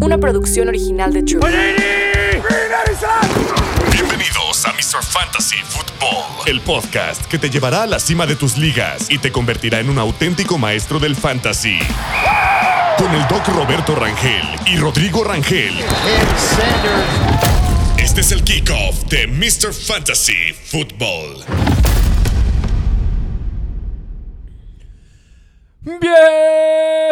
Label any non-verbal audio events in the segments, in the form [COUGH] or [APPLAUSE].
Una producción original de True. Bienvenidos a Mr. Fantasy Football, el podcast que te llevará a la cima de tus ligas y te convertirá en un auténtico maestro del fantasy. Con el doc Roberto Rangel y Rodrigo Rangel. Este es el kickoff de Mr. Fantasy Football.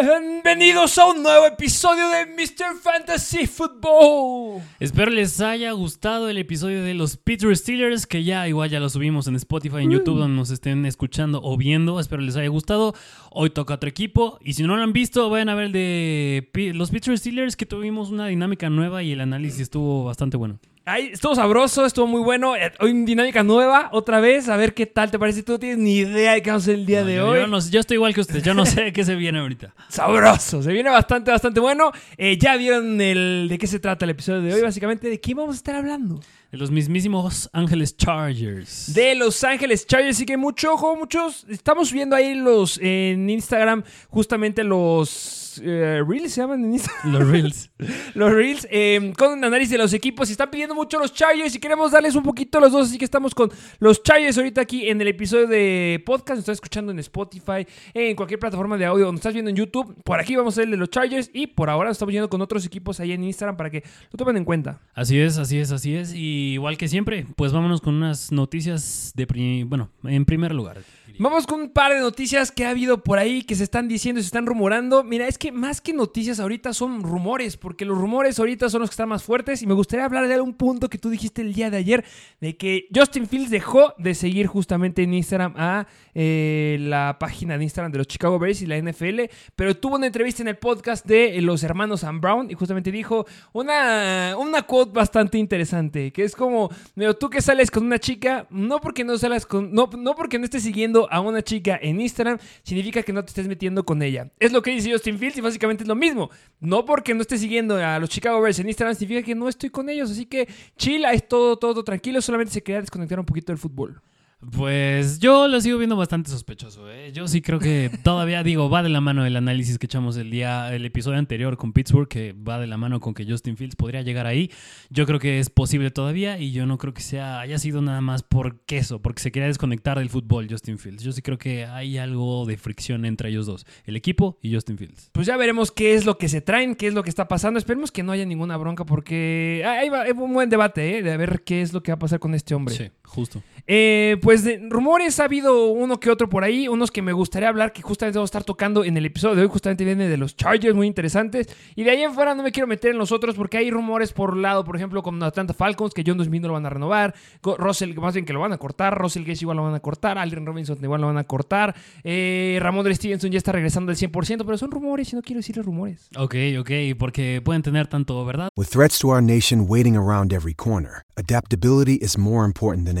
Bienvenidos a un nuevo episodio de Mr. Fantasy Football. Espero les haya gustado el episodio de los Pittsburgh Steelers, que ya igual ya lo subimos en Spotify, en YouTube, donde nos estén escuchando o viendo. Espero les haya gustado. Hoy toca otro equipo. Y si no lo han visto, vayan a ver el de los Pittsburgh Steelers, que tuvimos una dinámica nueva y el análisis estuvo bastante bueno. Ay, estuvo sabroso, estuvo muy bueno. Eh, Hoy dinámica nueva, otra vez. A ver qué tal te parece. Tú no tienes ni idea de qué vamos a hacer el día No, de yo, hoy. yo no- yo estoy igual que usted, yo no sé [LAUGHS] qué se viene ahorita. Sabroso, se viene bastante, bastante bueno. Eh, ya vieron el de qué se trata el episodio de hoy. Básicamente, ¿de qué vamos a estar hablando? De los mismísimos Ángeles Chargers. de Los Ángeles Chargers. Así que mucho ojo, muchos. Estamos viendo ahí los en Instagram, justamente los eh, Reels se llaman en Instagram. Los Reels. [LAUGHS] los Reels, eh, con un análisis de los equipos. Y están pidiendo mucho los Chargers y queremos darles un poquito a los dos. Así que estamos con los Chargers ahorita aquí en el episodio de podcast. Nos estás escuchando en Spotify, en cualquier plataforma de audio, nos estás viendo en YouTube. Por aquí vamos a el de los Chargers. Y por ahora nos estamos yendo con otros equipos ahí en Instagram para que lo tomen en cuenta. Así es, así es, así es. Y igual que siempre, pues vámonos con unas noticias de... Bueno, en primer lugar. Vamos con un par de noticias que ha habido por ahí que se están diciendo y se están rumorando. Mira, es que más que noticias ahorita son rumores, porque los rumores ahorita son los que están más fuertes. Y me gustaría hablar de un punto que tú dijiste el día de ayer, de que Justin Fields dejó de seguir justamente en Instagram a eh, la página de Instagram de los Chicago Bears y la NFL, pero tuvo una entrevista en el podcast de eh, los hermanos Sam Brown y justamente dijo una, una quote bastante interesante, que es como, "Pero tú que sales con una chica, no porque no salas con, no, no porque no estés siguiendo a una chica en Instagram, significa que no te estés metiendo con ella. Es lo que dice Justin Fields y básicamente es lo mismo. No porque no estés siguiendo a los Chicago Bears en Instagram, significa que no estoy con ellos. Así que chila, es todo, todo tranquilo, solamente se quería desconectar un poquito del fútbol. Pues yo lo sigo viendo bastante sospechoso. ¿eh? Yo sí creo que [LAUGHS] todavía, digo, va de la mano el análisis que echamos el día, el episodio anterior con Pittsburgh, que va de la mano con que Justin Fields podría llegar ahí. Yo creo que es posible todavía y yo no creo que sea haya sido nada más por queso, porque se quería desconectar del fútbol Justin Fields. Yo sí creo que hay algo de fricción entre ellos dos, el equipo y Justin Fields. Pues ya veremos qué es lo que se traen, qué es lo que está pasando. Esperemos que no haya ninguna bronca porque ahí va, hay un buen debate, ¿eh? De ver qué es lo que va a pasar con este hombre. Sí, justo. Eh, pues de rumores ha habido uno que otro por ahí, unos que me gustaría hablar que justamente vamos a estar tocando en el episodio de hoy, justamente viene de los Chargers, muy interesantes. Y de ahí en fuera no me quiero meter en los otros porque hay rumores por un lado, por ejemplo, con Atlanta Falcons, que John Smith no lo van a renovar, Russell, más bien que lo van a cortar, Russell Gage igual lo van a cortar, Allen Robinson igual lo van a cortar, eh, Ramón Stevenson ya está regresando al 100%, pero son rumores y no quiero decirles rumores. Ok, ok, porque pueden tener tanto, ¿verdad? With threats to our nation waiting around every corner, adaptability is more important than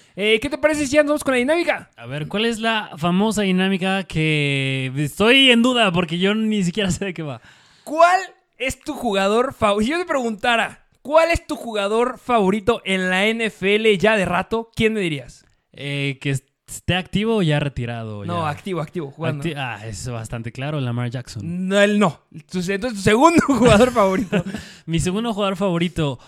Eh, ¿Qué te parece si vamos con la dinámica? A ver, ¿cuál es la famosa dinámica que estoy en duda porque yo ni siquiera sé de qué va? ¿Cuál es tu jugador favorito? Si yo te preguntara, ¿cuál es tu jugador favorito en la NFL ya de rato? ¿Quién me dirías? Eh, ¿Que esté activo o ya retirado? No, ya? activo, activo, jugando. Acti- ah, es bastante claro, Lamar Jackson. No, él no. Entonces, tu segundo [LAUGHS] jugador favorito. [LAUGHS] Mi segundo jugador favorito,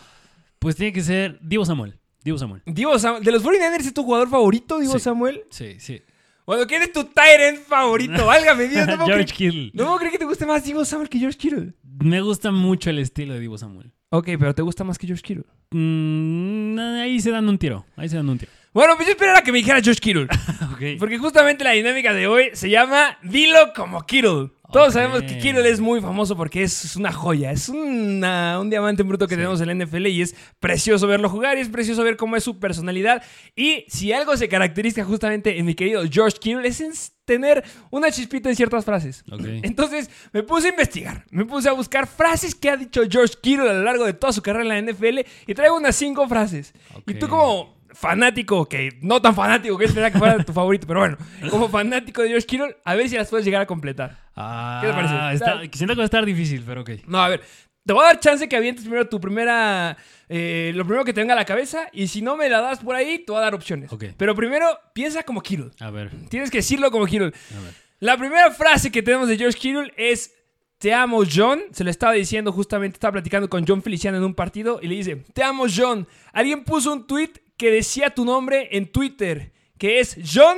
pues tiene que ser Divo Samuel. Divo Samuel. Divo Samuel. ¿De los 49ers es tu jugador favorito, Divo Sí. Samuel? Sí, sí. Bueno, ¿quién es tu Tyrant favorito? [LAUGHS] Válgame Dios. No George Kittle. No puedo creer que te guste más Divo Samuel que George Kittle. Me gusta mucho el estilo de Divo Samuel. Ok, pero ¿te gusta más que George Kittle? Mm, ahí se dan un tiro. Ahí se dan un tiro. Bueno, pues yo esperaba que me dijera George Kittle. [LAUGHS] Porque justamente la dinámica de hoy se llama Dilo como Kittle. Todos sabemos que Kittle es muy famoso porque es una joya, es una- un diamante en bruto que tenemos en la NFL y es precioso verlo jugar y es precioso ver cómo es su personalidad. Y si algo se caracteriza justamente en mi querido George Kittle es en tener una chispita en ciertas frases. [LAUGHS] Entonces me puse a investigar, me puse a buscar frases que ha dicho George Kittle a lo largo de toda su carrera en la NFL y traigo unas cinco frases. Y tú como fanático, que no tan fanático, que esperaba que fuera tu favorito, pero bueno, como fanático de George Kittle, a ver si las puedes llegar a completar. Ah, ¿Qué te parece? está- siento que va a estar difícil, pero ok. No, a ver, te voy a dar chance que avientes primero tu primera, eh, lo primero que te venga a la cabeza y si no me la das por ahí, te voy a dar opciones. Ok. Pero primero, piensa como Kittle. A ver. Tienes que decirlo como Kittle. A ver. La primera frase que tenemos de George Kittle es Te amo, John. Se lo estaba diciendo justamente, estaba platicando con John Feliciano en un partido y le dice, Te amo, John. Alguien puso un tweet que decía tu nombre en Twitter, que es John...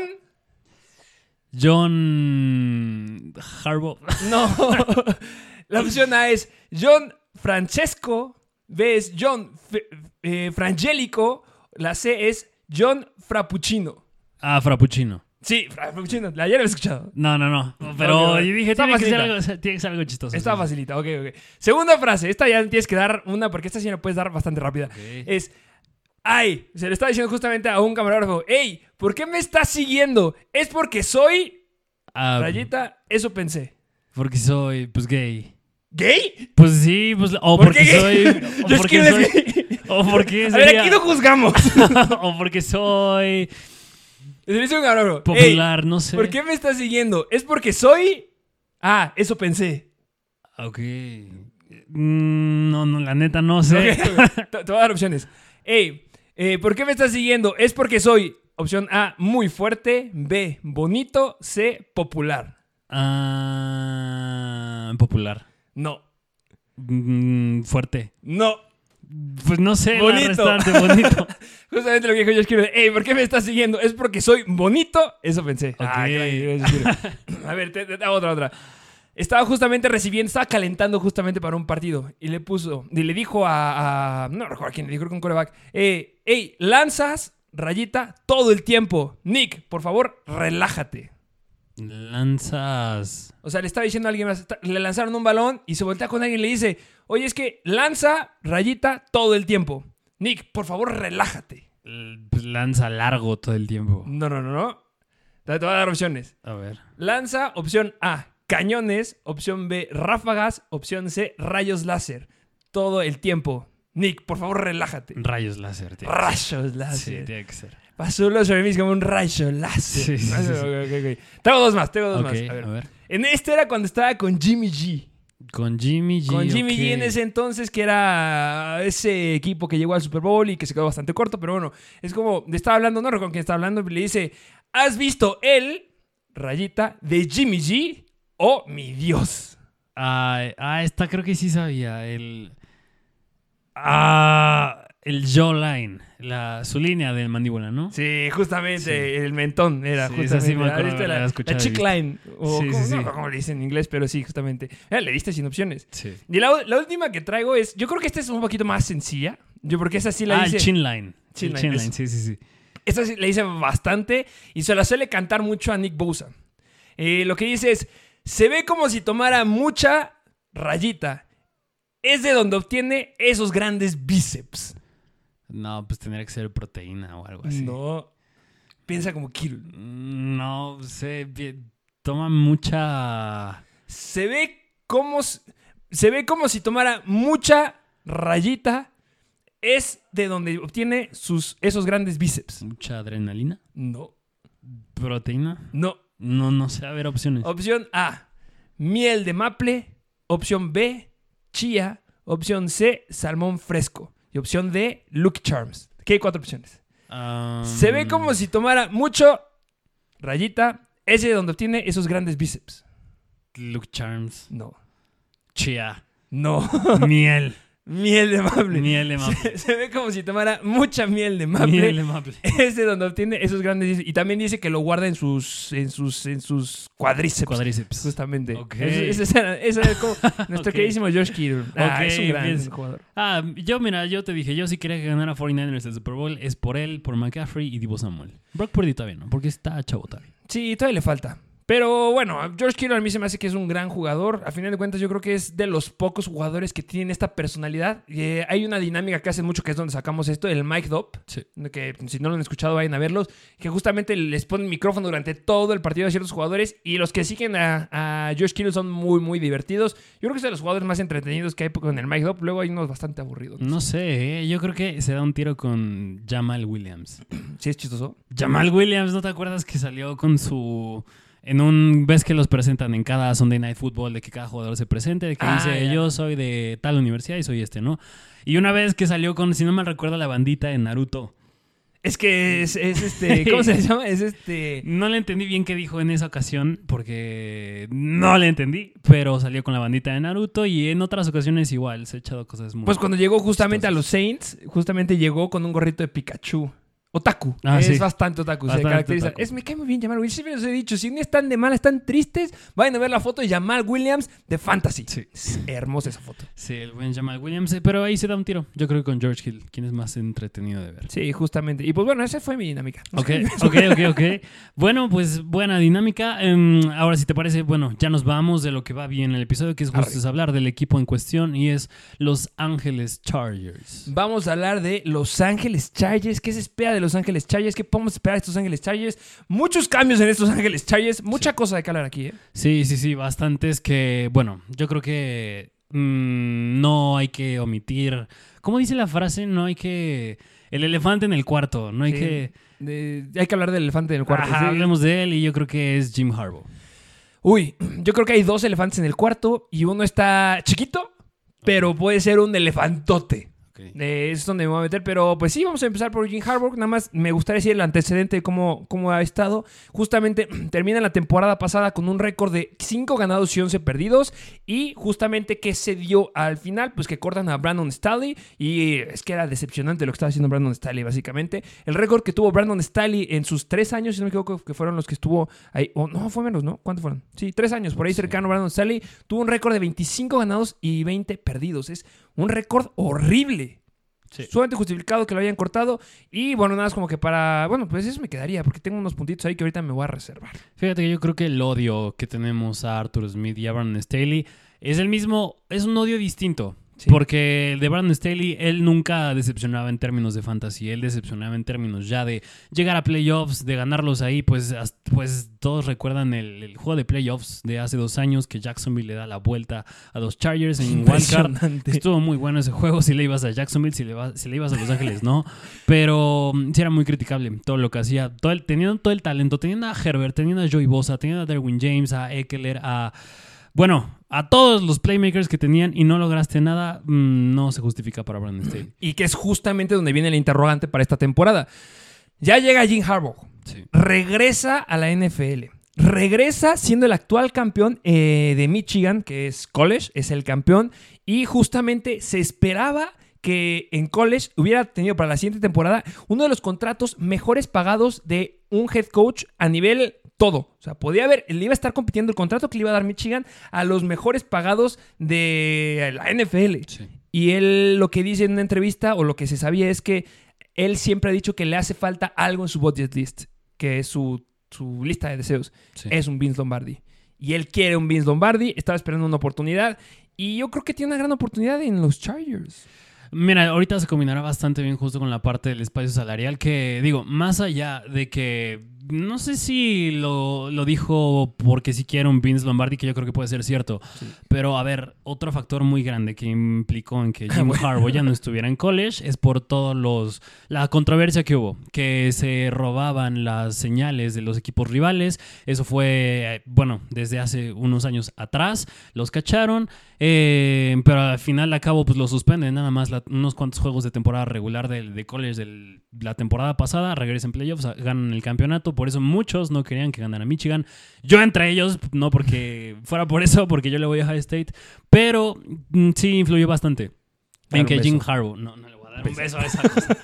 John Harbaugh. [LAUGHS] No. La opción A es John Francesco. B es John F- eh, Frangelico. La C es John Frappuccino. Ah, Frappuccino. Sí, Frappuccino. La ayer lo he escuchado. No, no, no. Pero yo dije, tiene que, ser algo, tiene que ser algo chistoso. Está facilita, ok, ok. Segunda frase, esta ya tienes que dar una porque esta sí la puedes dar bastante rápida. Es, ay, se le está diciendo justamente a un camarógrafo, hey, ¿por qué me estás siguiendo? Es porque soy, Ah, rayita, eso pensé. Porque soy, pues, gay. ¿Gay? Pues sí, pues, o ¿Por porque qué soy... [LAUGHS] O Yo porque soy... O porque A ver, aquí no juzgamos. [LAUGHS] o porque soy Se le dice un camarógrafo, popular, "Ey, no sé. ¿por qué me estás siguiendo? Es porque soy, ah, eso pensé. Ok. Mm, No, no, la neta no sé. Ok, ok. Te, te voy a dar opciones. Hey, eh, ¿por qué me estás siguiendo? Es porque soy, opción A, muy fuerte. B, bonito. C, popular. Ah, popular. No, Mm, fuerte. no. Pues no sé, Bonito. la restante, [LAUGHS] bonito. Justamente lo que dijo George Kittle. Hey, ¿por qué me estás siguiendo? Es porque soy bonito. Eso pensé. Ok. Ah. [LAUGHS] A ver, te, te- te hago otra, otra. Estaba justamente recibiendo, estaba calentando justamente para un partido. Y le puso, y le dijo a, a- no recuerdo a quién, le dijo con coreback. Eh, hey, lanzas, rayita, todo el tiempo. Nick, por favor, relájate. Lanzas. O sea, le estaba diciendo a alguien más, le lanzaron un balón y se voltea con alguien y le dice, oye, es que lanza, rayita, todo el tiempo. Nick, por favor, relájate. Pues, lanza largo todo el tiempo. No, no, no, no. Te voy a dar opciones. A ver. Lanza, opción A, cañones. Opción B, ráfagas. Opción C, rayos láser. Todo el tiempo. Nick, por favor, relájate. Rayos láser, tío. Rayos Sí, láser. tiene que ser. Sobre mí como un rayo láser. Sí, sí, sí, sí. Tengo dos más, tengo dos más. A ver. a ver. En este era cuando estaba con Jimmy G. Con Jimmy G. Con Jimmy. G en ese entonces, que era ese equipo que llegó al Super Bowl y que se quedó bastante corto, pero bueno, es como, le estaba hablando, no recuerdo con quién estaba hablando, le dice, ¿has visto el, rayita, de Jimmy G o mi Dios? Ah, ah, esta creo que sí sabía. El. Ah, el jawline. La, su línea de mandíbula, ¿no? Sí, justamente, el mentón era Sí, justamente. sí me la- la, la line, o Sí, ¿cómo, sí, sí. no, cómo le dicen en inglés, pero sí, justamente. Eh, le diste sin opciones. Sí. Y la, la última que traigo es, yo creo que esta es un poquito más sencilla, yo porque esa sí la ah, hice. el chin line. Chin el line, chin line, sí, sí, sí. Esta sí le dice bastante y se la suele cantar mucho a Nick Bosa. Eh, lo que dice es, se ve como si tomara mucha rayita. Es de donde obtiene esos grandes bíceps. No, pues tendría que ser proteína o algo así. No. Piensa como Kittle. Mm, No pi- Toma mucha. Se ve como, se ve como si tomara mucha rayita. Es de donde obtiene sus, esos grandes bíceps. Mucha adrenalina. No. Proteína. No. No, no sé. A ver, opciones. Opción A, miel de maple. Opción B, chía. Opción C, salmón fresco. Y opción D, Lucky Charms. Aquí hay cuatro opciones. Ah, Se ve como si tomara mucho rayita. Ese de donde obtiene esos grandes bíceps. Luke Charms. No. Chia. No. Miel. Miel de maple. Miel de [LAUGHS] maple. Se, se ve como si tomara mucha miel de maple. Miel de maple. [LAUGHS] Es de donde obtiene esos grandes. Y también dice que lo guarda en sus, en sus, en sus cuadríceps. Cuadríceps. Justamente. Ese, era como [LAUGHS] nuestro queridísimo George Kittle. Ah, es un gran jugador. Ah, yo, mira, yo te dije, yo sí quería que ganara 49ers el Super Bowl. Es por él, por McCaffrey y Divo Samuel. Brock Purdy todavía no, porque está chabota. Sí, todavía le falta. Pero bueno, George Kittle a mí se me hace que es un gran jugador. A final de cuentas, yo creo que es de los pocos jugadores que tienen esta personalidad. Eh, hay una dinámica que hacen mucho, que es donde sacamos esto, el mic drop. Sí. Que si no lo han escuchado, vayan a verlos. Que justamente les ponen micrófono durante todo el partido a ciertos jugadores. Y los que siguen a, a George Kittle son muy, muy divertidos. Yo creo que es de los jugadores más entretenidos que hay con el mic drop. Luego hay unos bastante aburridos. No sé, eh, yo creo que se da un tiro con Jamal Williams. [CLEARS THROAT] Sí, es chistoso. Jamal Williams, ¿no te acuerdas que salió con su... En un... ¿Ves que los presentan en cada Sunday Night Football de que cada jugador se presente? De que Ah, dice, ya. yo soy de tal universidad y soy este, ¿no? Y una vez que salió con, si no mal recuerdo, la bandita en Naruto. Es que es, es este. [LAUGHS] ¿Cómo se llama? Es este. No le entendí bien qué dijo en esa ocasión porque no le entendí, pero salió con la bandita de Naruto y en otras ocasiones igual se ha echado cosas muy... Pues cuando llegó justamente a los Saints, justamente llegó con un gorrito de Pikachu. Otaku. Ah, es sí. bastante otaku. se caracteriza. otaku. Es, me cae muy bien Jamal Williams. Siempre les he dicho, si no están de mal, están tristes, vayan a ver la foto de Jamal Williams de Fantasy. Sí. Es hermosa esa foto. Sí, el buen Jamal Williams, eh, pero ahí se da un tiro. Yo creo que con George Hill, quien es más entretenido de ver. Sí, justamente. Y pues bueno, esa fue mi dinámica. Ok, [LAUGHS] ok, ok, ok. Bueno, pues buena dinámica. Em, ahora, si te parece, bueno, ya nos vamos de lo que va bien en el episodio, que es justo es hablar del equipo en cuestión y es Los Ángeles Chargers. Vamos a hablar de Los Ángeles Chargers. ¿Qué se espera de Los Ángeles Chargers? ¿Qué podemos esperar de estos Ángeles Chargers? Muchos cambios en estos Ángeles Chargers. Mucha cosa de que hablar aquí, ¿eh? Sí, sí, sí, bastantes que, bueno, yo creo que mm, no hay que omitir. ¿Cómo dice la frase? No hay que. El elefante en el cuarto, no hay Sí. que. De- hay que hablar del elefante en el cuarto. Ajá, sí. hablemos de él y yo creo que es Jim Harbaugh. Uy, yo creo que hay dos elefantes en el cuarto y uno está chiquito, pero puede ser un elefantote. Ok. Eh, es donde me voy a meter, pero pues sí, vamos a empezar por Jim Harbaugh. Nada más me gustaría decir el antecedente de cómo, cómo ha estado. Justamente [CLEARS THROAT] termina la temporada pasada con un récord de 5 ganados y 11 perdidos. Y justamente que se dio al final, pues que cortan a Brandon Staley. Y es que era decepcionante lo que estaba haciendo Brandon Staley, básicamente. El récord que tuvo Brandon Staley en sus tres años, si no me equivoco, que fueron los que estuvo ahí. O no, fue menos, ¿no? ¿Cuántos fueron? Sí, tres años, por ahí cercano. Brandon Staley tuvo un récord de 25 ganados y 20 perdidos. Es un récord horrible. Sí. Sumamente justificado que lo hayan cortado. Y bueno, nada más como que para. Bueno, pues eso me quedaría, porque tengo unos puntitos ahí que ahorita me voy a reservar. Fíjate que yo creo que el odio que tenemos a Arthur Smith y a Brandon Staley es el mismo, es un odio distinto. Sí. Porque el de Brandon Staley, él nunca decepcionaba en términos de fantasy, él decepcionaba en términos ya de llegar a playoffs, de ganarlos ahí, pues, pues todos recuerdan el, el juego de playoffs de hace dos años que Jacksonville le da la vuelta a los Chargers en Wildcard. Estuvo muy bueno ese juego. Si le ibas a Jacksonville, si le, va- si le ibas a Los Ángeles, no. Pero mm, sí era muy criticable todo lo que hacía. Todo el- teniendo todo el talento, teniendo a Herbert, teniendo a Joey Bosa, teniendo a Derwin James, a Eckler, a. Bueno, a todos los playmakers que tenían y no lograste nada, mm, no se justifica para Brandon Staley. Y que es justamente donde viene el interrogante para esta temporada. Ya llega Jim Harbaugh. Sí. regresa a la NFL. Regresa siendo el actual campeón eh, de Michigan, que es college, es el campeón. Y justamente se esperaba que en college hubiera tenido para la siguiente temporada uno de los contratos mejores pagados de un head coach a nivel todo. O sea, podía haber, le iba a estar compitiendo el contrato que le iba a dar Michigan a los mejores pagados de la NFL. Sí. Y él lo que dice en una entrevista, o lo que se sabía, es que él siempre ha dicho que le hace falta algo en su budget list, que es su, su lista de deseos. Sí. Es un Vince Lombardi. Y él quiere un Vince Lombardi, estaba esperando una oportunidad. Y yo creo que tiene una gran oportunidad en los Chargers. Mira, ahorita se combinará bastante bien justo con la parte del espacio salarial que, digo, más allá de que, no sé si lo, lo dijo porque si quiere un Vince Lombardi, que yo creo que puede ser cierto, pero a ver, otro factor muy grande que implicó en que [LAUGHS] Jim Harbaugh ya no estuviera en college es por todos los, la controversia que hubo, que se robaban las señales de los equipos rivales, eso fue, bueno, desde hace unos años atrás, los cacharon, eh, pero al final a cabo pues lo suspenden nada más la- unos cuantos juegos de temporada regular del- de, college de la temporada pasada, regresan playoffs, a- ganan el campeonato, por eso muchos no querían que ganara Michigan, yo entre ellos, no porque fuera por eso, porque yo le voy a Ohio State, pero mm, sí influyó bastante. dar En que. Jim Harbaugh, no, no le voy a dar un Beso. a esa cosa.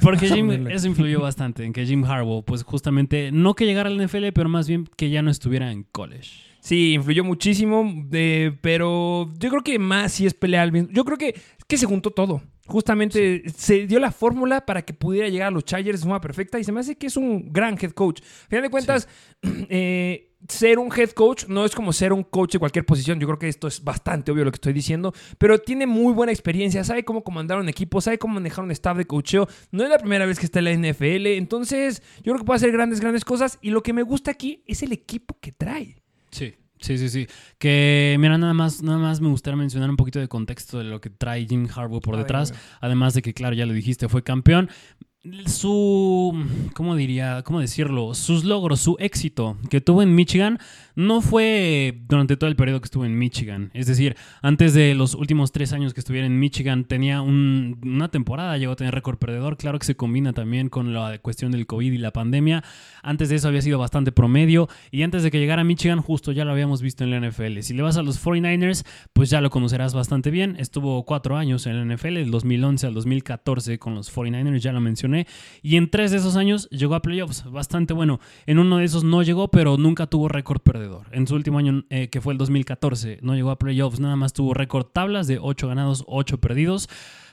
Porque [LAUGHS] Jim, eso influyó bastante en que Jim Harbaugh, pues justamente, no que llegara al NFL, pero más bien que ya no estuviera en college. Sí, influyó muchísimo, eh, pero yo creo que más sí es pelear al mismo. Yo creo que, que se juntó todo. Justamente se dio la fórmula para que pudiera llegar a los Chargers de forma perfecta y se me hace que es un gran head coach. A final de cuentas, [CLEARS THROAT] eh, ser un head coach no es como ser un coach de cualquier posición. Yo creo que esto es bastante obvio lo que estoy diciendo, pero tiene muy buena experiencia, sabe cómo comandar un equipo, sabe cómo manejar un staff de coacheo. No es la primera vez que está en la NFL, entonces yo creo que puede hacer grandes, grandes cosas y lo que me gusta aquí es el equipo que trae. Sí. Sí, sí, sí. Que, mira, nada más, nada más me gustaría mencionar un poquito de contexto de lo que trae Jim Harbaugh por detrás. Además de que, claro, ya lo dijiste, fue campeón. Su, ¿cómo diría? ¿Cómo decirlo? Sus logros, su éxito que tuvo en Michigan no fue durante todo el periodo que estuvo en Michigan. Es decir, antes de los últimos tres años que estuviera en Michigan, tenía un- una temporada, llegó a tener récord perdedor. Claro que se combina también con la cuestión del COVID y la pandemia. Antes de eso había sido bastante promedio. Y antes de que llegara a Michigan, justo ya lo habíamos visto en la NFL. Si le vas a los 49ers, pues ya lo conocerás bastante bien. Estuvo cuatro años en la NFL, del 2011 al 2014 con los 49ers, ya lo mencioné. Y en tres de esos años llegó a playoffs, bastante bueno. En uno de esos no llegó, pero nunca tuvo récord perdedor. En su último año, eh, que fue el 2014, no llegó a playoffs, nada más tuvo récord tablas de 8 ganados, 8 perdidos.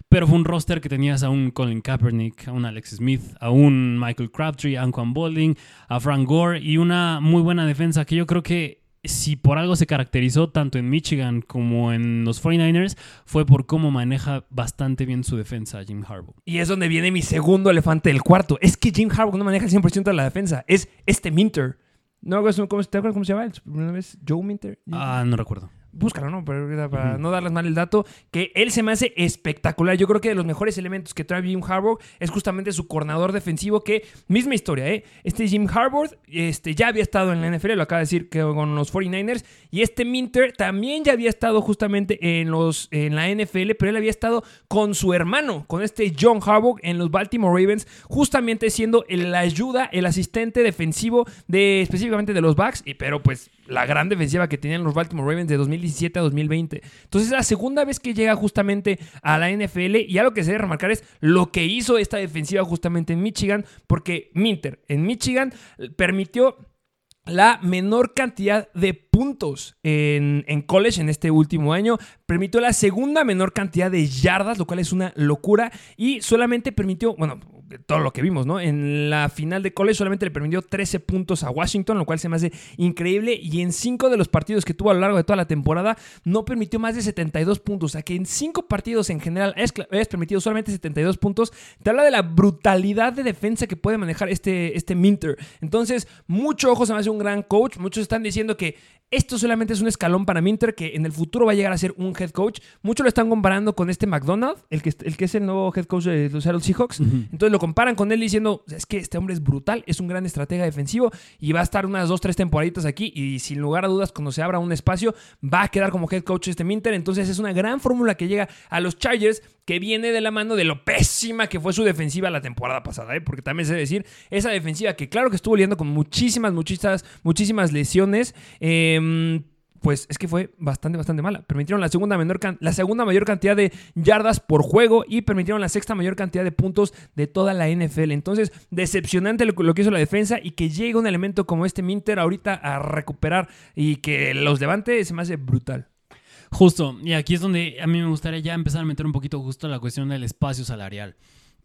Pero fue un roster que tenías a un Colin Kaepernick, a un Alex Smith, a un Michael Crabtree, a Anquan Bolding, a Frank Gore y una muy buena defensa que yo creo que si por algo se caracterizó tanto en Michigan como en los 49ers fue por cómo maneja bastante bien su defensa Jim Harbaugh. Y es donde viene mi segundo elefante del cuarto. Es que Jim Harbaugh no maneja el 100% de la defensa. Es este Minter. No, ¿cómo, ¿te acuerdas cómo se llama? ¿Su primera vez? Joe Minter. Ah, no recuerdo. Búscalo, ¿no? Para no darles mal el dato, que él se me hace espectacular. Yo creo que de los mejores elementos que trae Jim Harbaugh es justamente su coordinador defensivo, que misma historia, ¿eh? Este Jim Harbaugh este, ya había estado en la NFL, lo acaba de decir que con los 49ers, y este Minter también ya había estado justamente en, los, en la NFL, pero él había estado con su hermano, con este John Harbaugh en los Baltimore Ravens, justamente siendo el ayuda, el asistente defensivo de específicamente de los Bucks, y, pero pues la gran defensiva que tenían los Baltimore Ravens de 2017 a 2020. Entonces, es la segunda vez que llega justamente a la NFL y algo que se debe remarcar es lo que hizo esta defensiva justamente en Michigan, porque Minter en Michigan permitió la menor cantidad de puntos en, en college en este último año. Permitió la segunda menor cantidad de yardas, lo cual es una locura. Y solamente permitió, bueno, todo lo que vimos, ¿no? En la final de college solamente le permitió 13 puntos a Washington, lo cual se me hace increíble. Y en 5 de los partidos que tuvo a lo largo de toda la temporada, no permitió más de 72 puntos. O sea que en 5 partidos en general es, es permitido solamente 72 puntos. Te habla de la brutalidad de defensa que puede manejar este, este Minter. Entonces, mucho ojo, se me hace un gran coach. Muchos están diciendo que esto solamente es un escalón para Minter, que en el futuro va a llegar a ser un head coach. Muchos lo están comparando con este McDonald, el que, el que es el nuevo head coach de los Seattle Seahawks. Entonces comparan con él diciendo, es que este hombre es brutal, es un gran estratega defensivo y va a estar unas dos, tres temporaditas aquí y sin lugar a dudas cuando se abra un espacio va a quedar como head coach este Minter. Entonces es una gran fórmula que llega a los Chargers que viene de la mano de lo pésima que fue su defensiva la temporada pasada, ¿eh? porque también sé decir, esa defensiva que claro que estuvo lidiando con muchísimas, muchísimas, muchísimas lesiones, eh, pues es que fue bastante, bastante mala. Permitieron la segunda, menor la segunda mayor cantidad de yardas por juego y permitieron la sexta mayor cantidad de puntos de toda la NFL. Entonces, decepcionante lo, lo que hizo la defensa y que llegue un elemento como este Minter ahorita a recuperar y que los levante, se me hace brutal. Justo, y aquí es donde a mí me gustaría ya empezar a meter un poquito justo la cuestión del espacio salarial.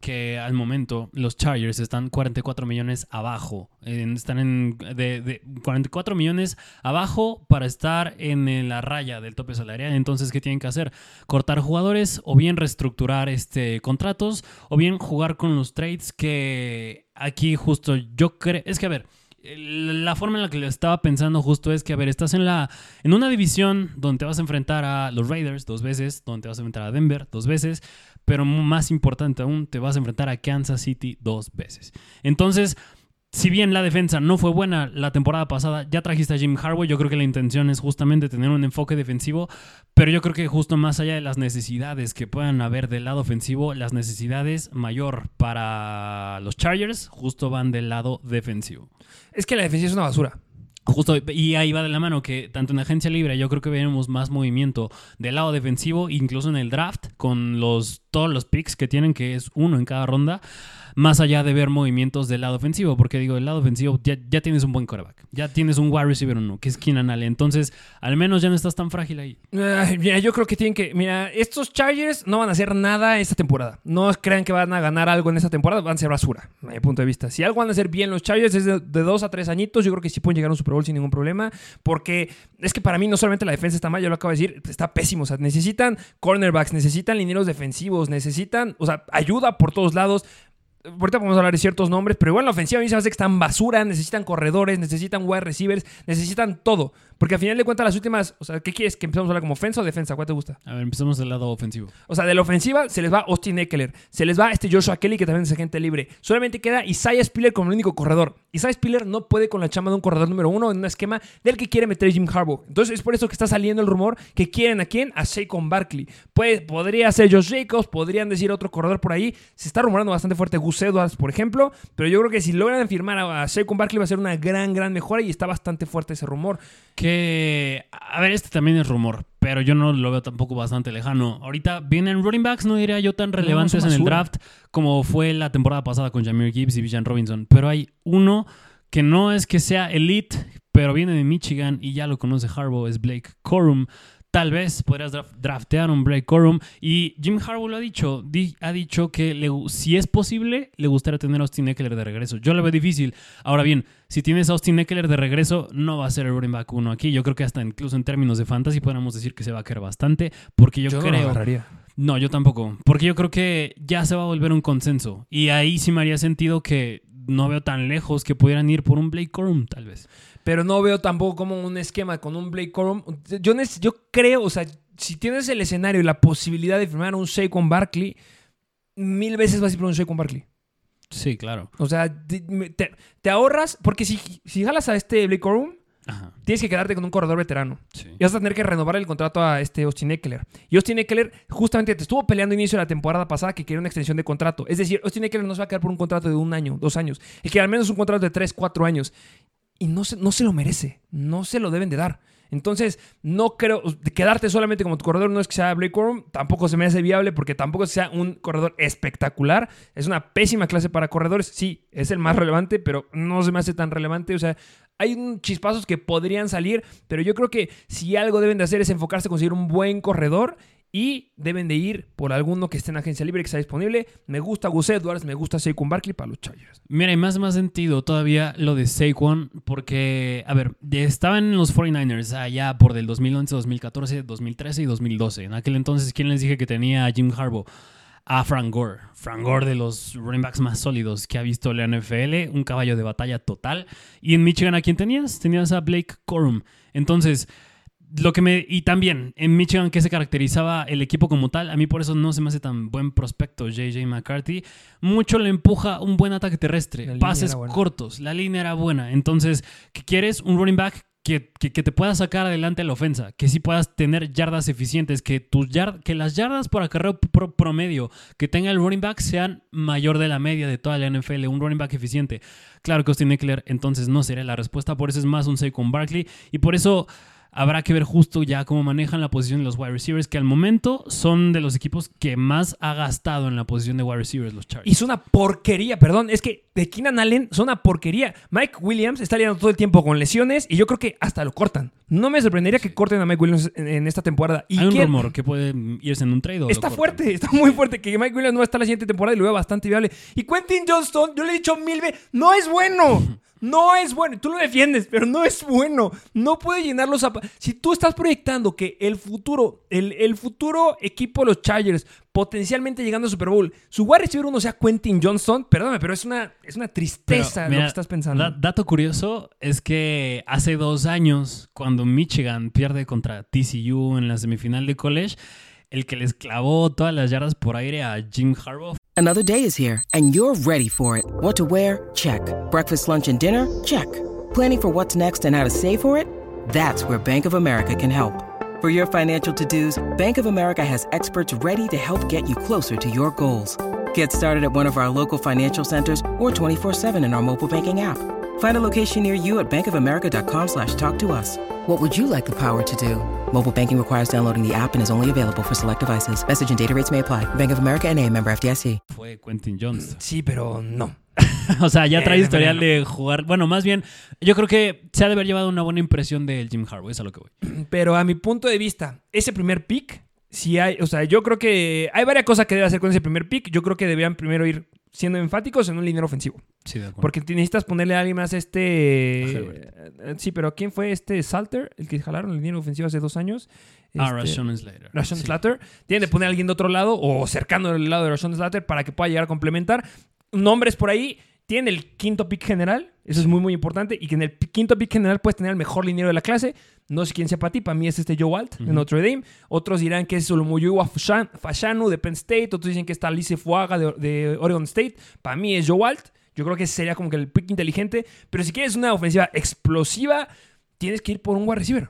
Que al momento los Chargers están 44 millones abajo. están en de, de 44 millones abajo para estar en, la raya del tope salarial. Entonces, ¿qué tienen que hacer? Cortar jugadores o bien reestructurar este, contratos o bien jugar con los trades que aquí justo yo creo... Es que a ver, la forma en la que lo estaba pensando justo es que, a ver, estás en la en una división donde vas a enfrentar a los Raiders dos veces, donde te vas a enfrentar a Denver dos veces, pero más importante aún, te vas a enfrentar a Kansas City dos veces. Entonces, si bien la defensa no fue buena la temporada pasada, ya trajiste a Jim Harbaugh, yo creo que la intención es justamente tener un enfoque defensivo, pero yo creo que justo más allá de las necesidades que puedan haber del lado ofensivo, las necesidades mayor para los Chargers justo van del lado defensivo. Es que la defensiva es una basura. Justo, y ahí va de la mano que tanto en agencia libre yo creo que veremos más movimiento del lado defensivo, incluso en el draft, con los, todos los picks que tienen, que es uno en cada ronda más allá de ver movimientos del lado ofensivo, porque digo, el lado ofensivo ya, ya tienes un buen quarterback, ya tienes un wide receiver uno, que es Keenan Allen, entonces al menos ya no estás tan frágil ahí. mira, yo creo que tienen que, mira, estos Chargers no van a hacer nada esta temporada, no crean que van a ganar algo en esta temporada, van a ser basura, a mi punto de vista. Si algo van a hacer bien los Chargers es de, dos a tres añitos, yo creo que sí pueden llegar a un Super Bowl sin ningún problema, porque es que para mí no solamente la defensa está mal, yo lo acabo de decir, está pésimo, o sea, necesitan cornerbacks, necesitan linieros defensivos, necesitan, o sea, ayuda por todos lados. Ahorita podemos hablar de ciertos nombres, pero igual la ofensiva a mí se me hace que están basura, necesitan corredores, necesitan wide receivers, necesitan todo. Porque al final de cuentas, las últimas. O sea, ¿qué quieres? ¿Que empezamos a hablar como ofensa o defensa? ¿Cuál te gusta? A ver, empezamos del lado ofensivo. O sea, de la ofensiva se les va Austin Eckler. Se les va este Joshua Kelly, que también es agente libre. Solamente queda Isaiah Spiller como el único corredor. Isaiah Spiller no puede con la chama de un corredor número uno en un esquema del que quiere meter Jim Harbaugh. Entonces es por eso que está saliendo el rumor que quieren a quién? A Saquon Barkley. Pues podría ser Josh Jacobs, podrían decir otro corredor por ahí. Se está rumorando bastante fuerte Gus Edwards, por ejemplo. Pero yo creo que si logran firmar a Saquon Barkley va a ser una gran, gran mejora y está bastante fuerte ese rumor. Que a ver, este también es rumor, pero yo no lo veo tampoco bastante lejano. Ahorita vienen running backs, no diría yo tan relevantes en el draft como fue la temporada pasada con Jameer Gibbs y Villan Robinson, pero hay uno que no es que sea elite, pero viene de Michigan y ya lo conoce Harbaugh, es Blake Corum. Tal vez podrías draftear un Blake Corum. Y Jim Harbaugh lo ha dicho. ha dicho que si es posible, le gustaría tener a Austin Eckler de regreso. Yo lo veo difícil. Ahora bien, si tienes a Austin Eckler de regreso, no va a ser el running back uno aquí. Yo creo que hasta incluso en términos de fantasy podríamos decir que se va a caer bastante. Porque yo, creo. No, no, yo tampoco. Porque yo creo que ya se va a volver un consenso. Y ahí sí me haría sentido que no veo tan lejos que pudieran ir por un Blake Corum, tal vez pero no veo tampoco como un esquema con un Blake Corum. Yo, yo creo, o sea, si tienes el escenario y la posibilidad de firmar un con Barkley, mil veces vas a ir por un con Barkley. Sí, claro. O sea, te, ahorras, porque si, si jalas a este Blake Corum, tienes que quedarte con un corredor veterano. Y vas a tener que renovar el contrato a este Austin Eckler. Y Austin Eckler justamente te estuvo peleando inicio de la temporada pasada que quería una extensión de contrato. Es decir, Austin Eckler no se va a quedar por un contrato de un año, dos años. Y que al menos un contrato de tres, cuatro años y no se, no se lo merece, no se lo deben de dar. Entonces, no creo, quedarte solamente como tu corredor no es que sea Blake Corum, tampoco se me hace viable porque tampoco sea un corredor espectacular. Es una pésima clase para corredores. Sí, es el más relevante, pero no se me hace tan relevante. O sea, hay chispazos que podrían salir, pero yo creo que si algo deben de hacer es enfocarse en conseguir un buen corredor y deben de ir por alguno que esté en agencia libre que está disponible. Me gusta Gus Edwards, me gusta Saquon Barkley para los Chargers. Mira, y más más sentido todavía lo de Saquon porque, a ver, estaban en los 49ers allá por del 2011, 2014, 2013 y 2012. En aquel entonces, ¿quién les dije que tenía a Jim Harbaugh? A Frank Gore. Frank Gore de los running backs más sólidos que ha visto la NFL, un caballo de batalla total. Y en Michigan, ¿a quién tenías? Tenías a Blake Corum. Entonces lo que me. Y también, en Michigan, que se caracterizaba el equipo como tal, a mí por eso no se me hace tan buen prospecto JJ McCarthy. Mucho le empuja un buen ataque terrestre, pases cortos, la línea era buena. Entonces, ¿qué quieres? Un running back que, que, te pueda sacar adelante la ofensa, que sí puedas tener yardas eficientes, que, tus yard, que las yardas por acarreo promedio que tenga el running back sean mayor de la media de toda la NFL, un running back eficiente. Claro que Austin Eckler entonces no sería la respuesta, por eso es más un con Barkley y por eso Habrá que ver justo ya cómo manejan la posición de los wide receivers, que al momento son de los equipos que más ha gastado en la posición de wide receivers los Chargers. Y es una porquería, perdón, es que de Keenan Allen son una porquería. Mike Williams está lidiando todo el tiempo con lesiones y yo creo que hasta lo cortan. No me sorprendería que corten a Mike Williams en, esta temporada. ¿Y Hay un rumor que puede irse en un trade. está fuerte, está muy fuerte que Mike Williams no va a estar la siguiente temporada y lo veo bastante viable. Y Quentin Johnston, yo le he dicho mil veces, no es bueno. [LAUGHS] No es bueno. Tú lo defiendes, pero no es bueno. No puede llenar los zapatos. Si tú estás proyectando que el futuro, el, futuro equipo de los Chargers, potencialmente llegando a Super Bowl, su wide receiver uno sea Quentin Johnston, perdóname, pero es una, es una tristeza lo que estás pensando. dato curioso es que hace dos años, cuando Michigan pierde contra TCU en la semifinal de college, el que les clavó todas las yardas por aire a Jim Harbaugh. Another day is here and you're ready for it. What to wear? Check. Breakfast, lunch and dinner? Check. Planning for what's next and how to save for it? That's where Bank of America can help. For your financial to-dos, Bank of America has experts ready to help get you closer to your goals. Get started at one of our local financial centers or 24-7 in our mobile banking app. Find a location near you at bankofamerica.com slash talk to us. What would you like the power to do? Mobile banking requires downloading the app and is only available for select devices. Message and data rates may apply. Bank of America and a member FDIC. Fue Quentin Jones. Sí, pero no. [LAUGHS] o sea, ya trae Eh, historial de jugar. Bueno, más bien, yo creo que se ha de haber llevado una buena impresión del Jim Harbaugh, es a lo que voy. [CLEARS THROAT] Pero a mi punto de vista, ese primer pick, si hay, o sea, yo creo que hay varias cosas que debe hacer con ese primer pick. Yo creo que deberían primero ir siendo enfáticos en un liniero ofensivo. Sí, de acuerdo. Porque necesitas ponerle a alguien más este. Eh, Sí, pero ¿quién fue este Salter? El que jalaron el liniero ofensivo hace dos años. Ah, Este, Rashawn Slater. Rashawn Sí. Slater. Tienen de poner a alguien de otro lado o cercano del lado de Rashawn Slater para que pueda llegar a complementar. Nombres por ahí. Tienen el quinto pick general. Eso es muy, muy importante. Y que en el quinto pick general puedes tener al mejor liniero de la clase. No sé quién sea para ti. Para mí es este Joe Walt de Ujú. Notre Dame. Otros dirán que es Solomuyua Fashan- Fashanu de Penn State. Otros dicen que está Alice Fuaga de, de Oregon State. Para mí es Joe Walt. Yo creo que sería como que el pick inteligente. Pero si quieres una ofensiva explosiva, tienes que ir por un wide receiver.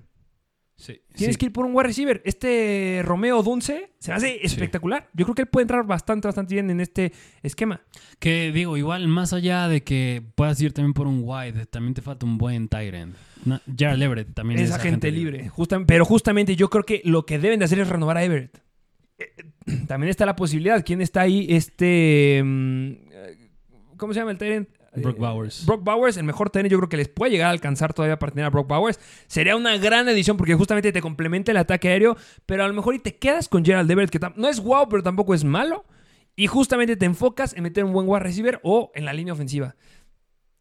Sí, Tienes sí. que ir por un wide receiver. Este Romeo Dunce se hace espectacular. Yo creo que él puede entrar bastante, bastante bien en este esquema. Que digo, igual, más allá de que puedas ir también por un wide, también te falta un buen tight end. No, Everett también Es es, agente libre. Justam- pero justamente yo creo que lo que deben de hacer es renovar a Everett. Eh, eh, También está la posibilidad. ¿Quién está ahí? Este. mm, eh, ¿Cómo se llama el tight end? Brock Eh, Bowers. Brock Bowers, el mejor end, yo creo que les puede llegar a alcanzar todavía para tener a Brock Bowers. Sería una gran edición porque justamente te complementa el ataque aéreo, pero a lo mejor y te quedas con Gerald Everett, que no es wow, pero tampoco es malo. Y justamente te enfocas en meter un buen wide receiver o en la línea ofensiva.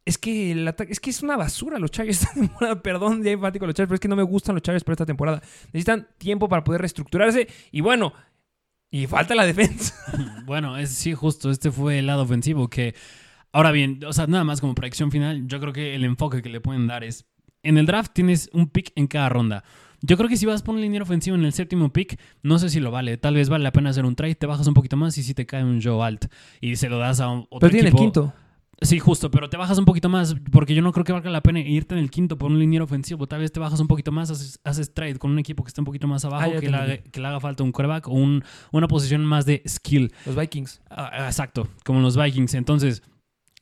Es que el ataque, es que es una basura los Chargers [LAUGHS] esta temporada. Perdón, ya enfático los Chargers, pero es que no me gustan los Chargers por esta temporada. Necesitan tiempo para poder reestructurarse. Y bueno, y falta la defensa. [LAUGHS] Bueno, es, sí, justo, este fue el lado ofensivo que... Ahora bien, o sea, nada más como predicción final, yo creo que el enfoque que le pueden dar es... En el draft tienes un pick en cada ronda. Yo creo que si vas por un liniero ofensivo en el séptimo pick, no sé si lo vale. Tal vez vale la pena hacer un trade, te bajas un poquito más y si te cae un Joe Alt y se lo das a un- otro Pero tiene el quinto. Sí, justo, pero te bajas un poquito más porque yo no creo que valga la pena irte en el quinto por un liniero ofensivo. Tal vez te bajas un poquito más, haces, haces trade con un equipo que esté un poquito más abajo, Ah, que, le haga, que le haga falta un coreback o un- una posición más de skill. Los Vikings. Ah, exacto, como los Vikings. Entonces,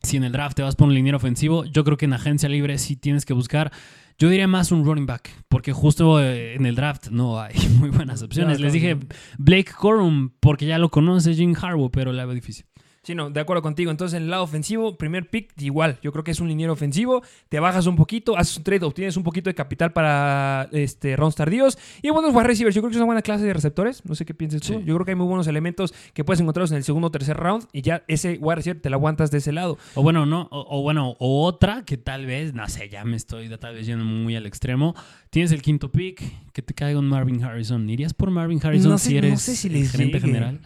si en el draft te vas por un liniero ofensivo, yo creo que en agencia libre sí tienes que buscar. Yo diría más un running back, porque justo eh, en el draft no hay [LAUGHS] muy buenas opciones. Les dije. Blake Corum, porque ya lo conoce Jim Harbaugh, pero la veo difícil. Sí, no, de acuerdo contigo. Entonces, en el lado ofensivo, primer pick, igual. Yo creo que es un liniero ofensivo. Te bajas un poquito, haces un trade, obtienes un poquito de capital para este, rounds tardíos. Y buenos wide receivers. Yo creo que es una buena clase de receptores. No sé qué pienses tú. Yo creo que hay muy buenos elementos que puedes encontrarlos en el segundo o tercer round. Y ya ese wide receiver te lo aguantas de ese lado. O bueno, no, o, o bueno, o otra que tal vez, no sé, ya me estoy tal vez yendo muy al extremo. Tienes el quinto pick, que te caiga un Marvin Harrison. ¿Irías por Marvin Harrison No sé- si no eres sé si les gerente llegue. general?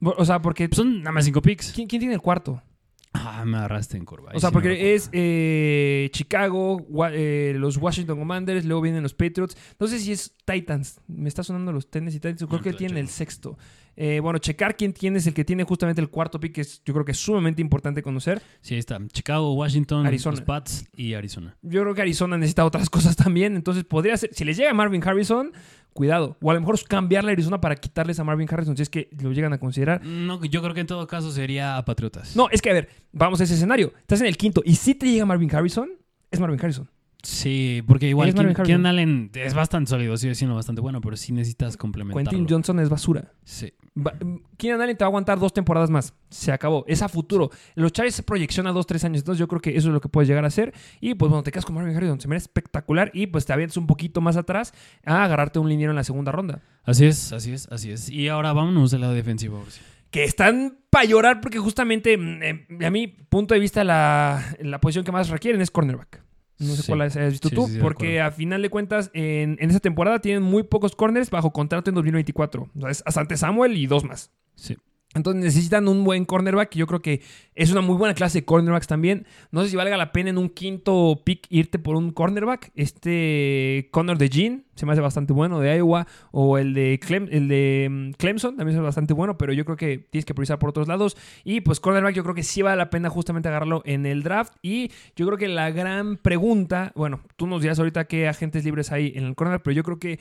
O sea, porque. Son nada más cinco picks. ¿quién, quién tiene el cuarto? Ah, me agarraste en curva. ahí O sea, sí porque es eh, Chicago, wa- eh, los Washington Commanders, luego vienen los Patriots. No sé si es Titans. Me está sonando los Tennessee Titans. Creo que tienen el sexto. Eh, bueno, checar quién tiene es el que tiene justamente el cuarto pick, que es, yo creo que es sumamente importante conocer. Sí, ahí está. Chicago, Washington, Arizona. los Pats y Arizona. Yo creo que Arizona necesita otras [LAUGHS] cosas también. Entonces podría ser, si les llega Marvin Harrison, cuidado. O a lo mejor cambiarle a Arizona para quitarles a Marvin Harrison si es que lo llegan a considerar. No, yo creo que en todo caso sería a Patriotas. No, es que a ver, vamos a ese escenario. Estás en el quinto y si te llega Marvin Harrison, es Marvin Harrison. Sí, porque igual. Keenan Allen es bastante sólido, sigue siendo bastante bueno, pero sí necesitas complementarlo. Quentin Johnson es basura. Sí. Va- Keenan Allen te va a aguantar dos temporadas más. Se acabó. Es a futuro. Los Chargers se proyecciona dos, tres años. Entonces yo creo que eso es lo que puedes llegar a hacer. Y pues bueno, te quedas con Marvin Harrison. Se me espectacular. Y pues te avientas un poquito más atrás a agarrarte un liniero en la segunda ronda. Así es, así es, así es. Y ahora vámonos del lado defensivo. sí. Que están para llorar porque justamente, mm, eh, a mi punto de vista, la, la posición que más requieren es cornerback. No sé Sí. cuál hayas visto Sí, tú, sí, porque a final de cuentas, en, en esa temporada tienen muy pocos corners bajo contrato en 2024. O sea, es Asante Samuel y dos más. Sí. Entonces necesitan un buen cornerback. Yo creo que es una muy buena clase de cornerbacks también. No sé si valga la pena en un quinto pick irte por un cornerback. Este Connor de Jean se me hace bastante bueno de Iowa. O el de, el de mm, Clemson también es bastante bueno. Pero yo creo que tienes que priorizar por otros lados. Y pues cornerback yo creo que sí vale la pena justamente agarrarlo en el draft. Y yo creo que la gran pregunta, bueno, tú nos dirás ahorita qué agentes libres hay en el cornerback. Pero yo creo que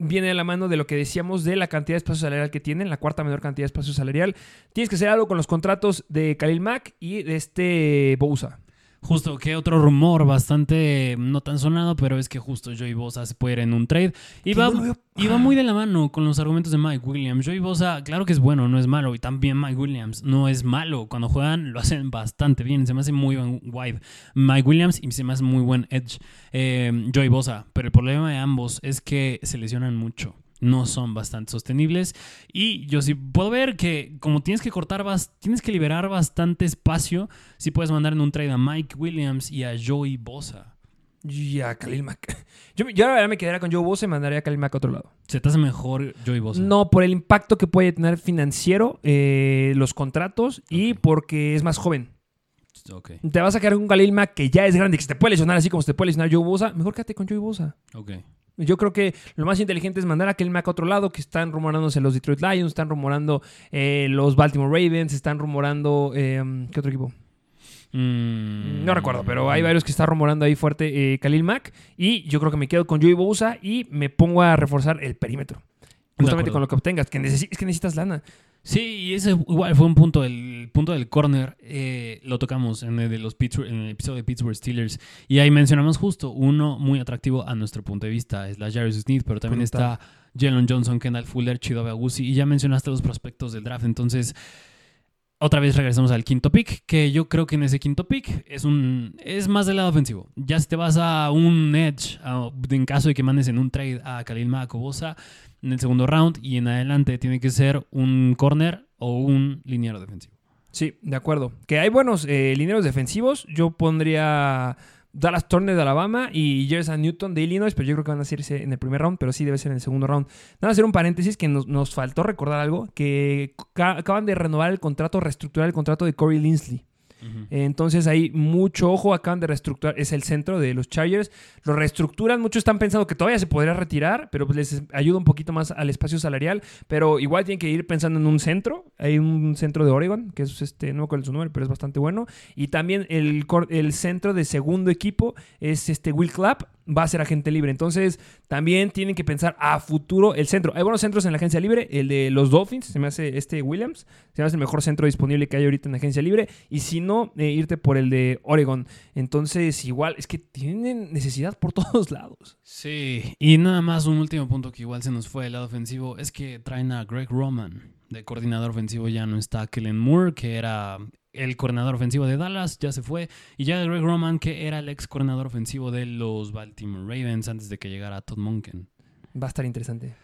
viene de la mano de lo que decíamos de la cantidad de espacio salarial que tienen, la cuarta menor cantidad de espacio salarial. Tienes que hacer algo con los contratos de Khalil Mack y de este Bousa. Justo, que otro rumor bastante no tan sonado, pero es que justo Joey Bosa se puede ir en un trade. Y va, no lo veo- y va muy de la mano con los argumentos de Mike Williams. Joey Bosa, claro que es bueno, no es malo. Y también Mike Williams no es malo. Cuando juegan lo hacen bastante bien. Se me hace muy buen wide Mike Williams y se me hace muy buen edge eh, Joey Bosa. Pero el problema de ambos es que se lesionan mucho. No son bastante sostenibles. Y yo sí puedo ver que como tienes que cortar, tienes que liberar bastante espacio, si puedes mandar en un trade a Mike Williams y a Joey Bosa. Y a Khalil Mack. [LAUGHS] Yo, yo la verdad me quedaría con Joe Bosa y mandaría a Khalil Mack a otro lado. ¿Se te hace mejor Joey Bosa? No, por el impacto que puede tener financiero, eh, los contratos y porque es más joven. Ok, Te vas a quedar con un Khalil Mack que ya es grande, que se te puede lesionar así como se te puede lesionar Joe Bosa. Mejor quédate con Joey Bosa. ok. Yo creo que lo más inteligente es mandar a Khalil Mack a otro lado, que están rumorándose los Detroit Lions, están rumorando eh, los Baltimore Ravens, están rumorando... eh, ¿Qué otro equipo? Mm, No recuerdo, pero hay varios que están rumorando ahí fuerte eh, Khalil Mack. Y yo creo que me quedo con Joey Bosa y me pongo a reforzar el perímetro. Justamente con lo que obtengas, que necesi- es que necesitas lana. Sí, y ese igual fue un punto, el punto del corner, eh, lo tocamos en el, de los Pittsburgh- en el episodio de Pittsburgh Steelers, y ahí mencionamos justo uno muy atractivo a nuestro punto de vista, es la Jarvis Smith, pero también está Jalen Johnson, Kendall Fuller, Chidobe Agusi, y ya mencionaste los prospectos del draft, entonces otra vez regresamos al quinto pick, que yo creo que en ese quinto pick es un es más del lado ofensivo. Ya si te vas a un edge, en caso de que mandes en un trade a Khalil Mack en el segundo round y en adelante tiene que ser un corner o un liniero defensivo. Sí, de acuerdo. Que hay buenos eh, lineros defensivos. Yo pondría Dallas Turner de Alabama y Jerson Newton de Illinois, pero yo creo que van a hacerse en el primer round, pero sí debe ser en el segundo round. Nada, hacer un paréntesis que nos, nos faltó recordar algo, que ca- acaban de renovar el contrato, reestructurar el contrato de Corey Linsley. Entonces hay mucho ojo, acaban de reestructurar, es el centro de los Chargers, lo reestructuran, muchos están pensando que todavía se podría retirar, pero pues les ayuda un poquito más al espacio salarial, pero igual tienen que ir pensando en un centro, hay un centro de Oregon, que es este, no me acuerdo su nombre, pero es bastante bueno, y también el, el centro de segundo equipo es este Will Clapp, va a ser agente libre, entonces también tienen que pensar a futuro el centro, hay buenos centros en la agencia libre, el de los Dolphins, se me hace este Williams, se me hace el mejor centro disponible que hay ahorita en la agencia libre, y si no, eh, irte por el de Oregon. Entonces, igual, es que tienen necesidad por [LAUGHS] todos lados. Sí, y nada más un último punto que igual se nos fue del lado ofensivo es que traen a Greg Roman de coordinador ofensivo. Ya no está Kellen Moore, que era el coordinador ofensivo de Dallas, ya se fue. Y ya Greg Roman, que era el ex coordinador ofensivo de los Baltimore Ravens antes de que llegara Todd Monken. Va a estar interesante.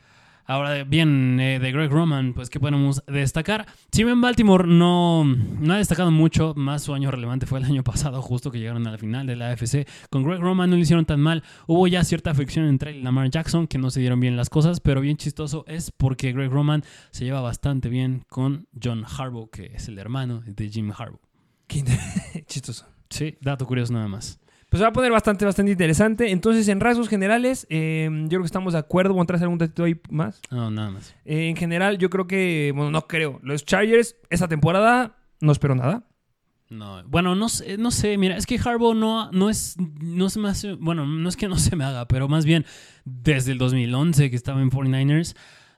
Ahora bien, eh, de Greg Roman, pues ¿qué podemos destacar? Si bien Baltimore no, no ha destacado mucho, más su año relevante fue el año pasado, justo que llegaron a la final de la AFC. Con Greg Roman no lo hicieron tan mal. Hubo ya cierta fricción entre él y Lamar Jackson, que no se dieron bien las cosas, pero bien chistoso es porque Greg Roman se lleva bastante bien con John Harbaugh, que es el hermano de Jim Harbaugh. Qué [LAUGHS] chistoso. Sí, dato curioso nada más. Pues se va a poner bastante, bastante interesante. Entonces, en rasgos generales, eh, yo creo que estamos de acuerdo. ¿Vamos a traer algún datito ahí más? No, nada más. Eh, en general, yo creo que, bueno, no creo. Los Chargers, esta temporada, no espero nada. No, bueno, no sé, no sé, mira, es que Harbaugh no, no es, no se me hace, bueno, no es que no se me haga, pero más bien desde el 2011 que estaba en 49ers,